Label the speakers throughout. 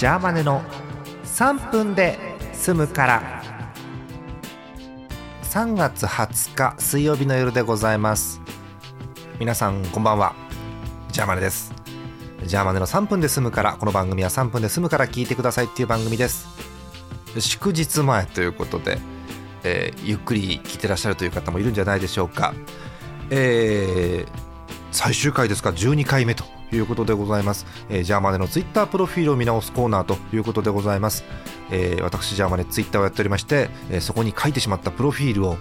Speaker 1: ジャーマネの3分で済むから。3月20日水曜日の夜でございます。皆さんこんばんは。ジャーマネです。ジャーマネの3分で済むからこの番組は3分で済むから聞いてくださいっていう番組です。祝日前ということで、えー、ゆっくり聞いてらっしゃるという方もいるんじゃないでしょうか。えー、最終回ですか？12回目と。いうことでございます、えー、ジャーマネのツイッタープロフィールを見直すコーナーということでございます、えー、私ジャーマネツイッターをやっておりまして、えー、そこに書いてしまったプロフィールを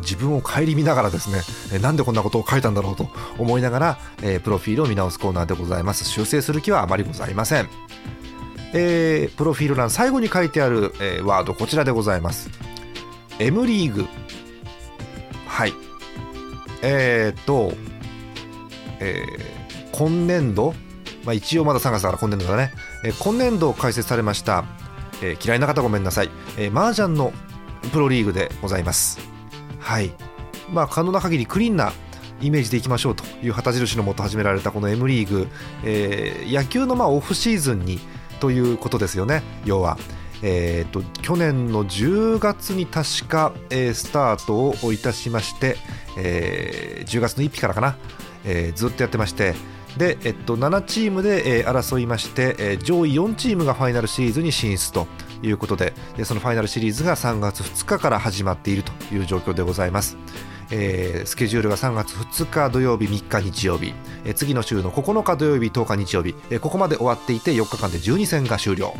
Speaker 1: 自分を顧みながらですね、えー、なんでこんなことを書いたんだろうと思いながら、えー、プロフィールを見直すコーナーでございます。修正する気はあまりございません。えー、プロフィール欄最後に書いてある、えー、ワードこちらでございます。M リーグ。はい。えー、っと、えー、今年度、まあ、一応まだ3月だから今年度だね、えー、今年度開設されました、えー、嫌いな方ごめんなさい、えー、麻雀のプロリーグでございます。はい。まあ可能な限りクリーンなイメージでいきましょうという旗印のもと始められたこの M リーグ、えー、野球のまあオフシーズンにということですよね。要は。えーと、去年の10月に確か、えー、スタートをいたしまして、えー、10月の1日からかな、えー、ずっとやってまして。で、えっと、7チームで、えー、争いまして、えー、上位4チームがファイナルシリーズに進出ということででそのファイナルシリーズが3月2日から始まっているという状況でございます。えー、スケジュールが3月2日土曜日3日日曜日、えー、次の週の9日土曜日10日日曜日、えー、ここまで終わっていて4日間で12戦が終了。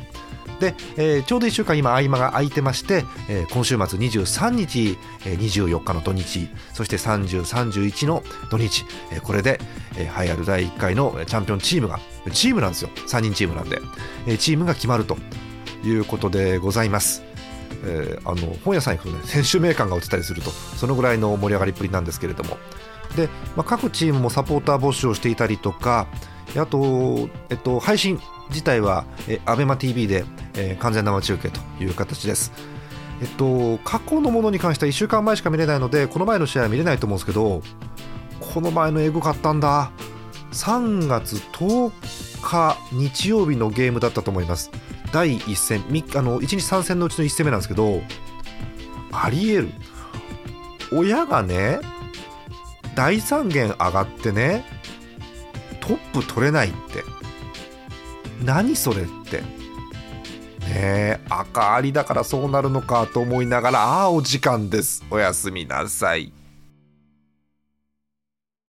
Speaker 1: で、えー、ちょうど1週間今合間が空いてまして、えー、今週末23日、えー、24日の土日そして3031の土日、えー、これで、えー、栄えある第1回のチャンピオンチームがチームなんですよ。3人チームなんで、えー、チームが決まるということでございます。えー、あの本屋さん行くとね選手名鑑が売ってたりするとそのぐらいの盛り上がりっぷりなんですけれども。で、まあ、各チームもサポーター募集をしていたりとかあと、えっと、配信自体は、ABEMATV で、えー、完全生中継という形です。えっと、過去のものに関しては1週間前しか見れないのでこの前の試合は見れないと思うんですけどこの前のエグかったんだ。3月10日日曜日のゲームだったと思います。第1戦あの1日3戦のうちの1戦目なんですけどありえる。親がね第3弦上がってねトップ取れないって。何それって。赤ありだからそうなるのかと思いながらああお時間です。おやすみなさい。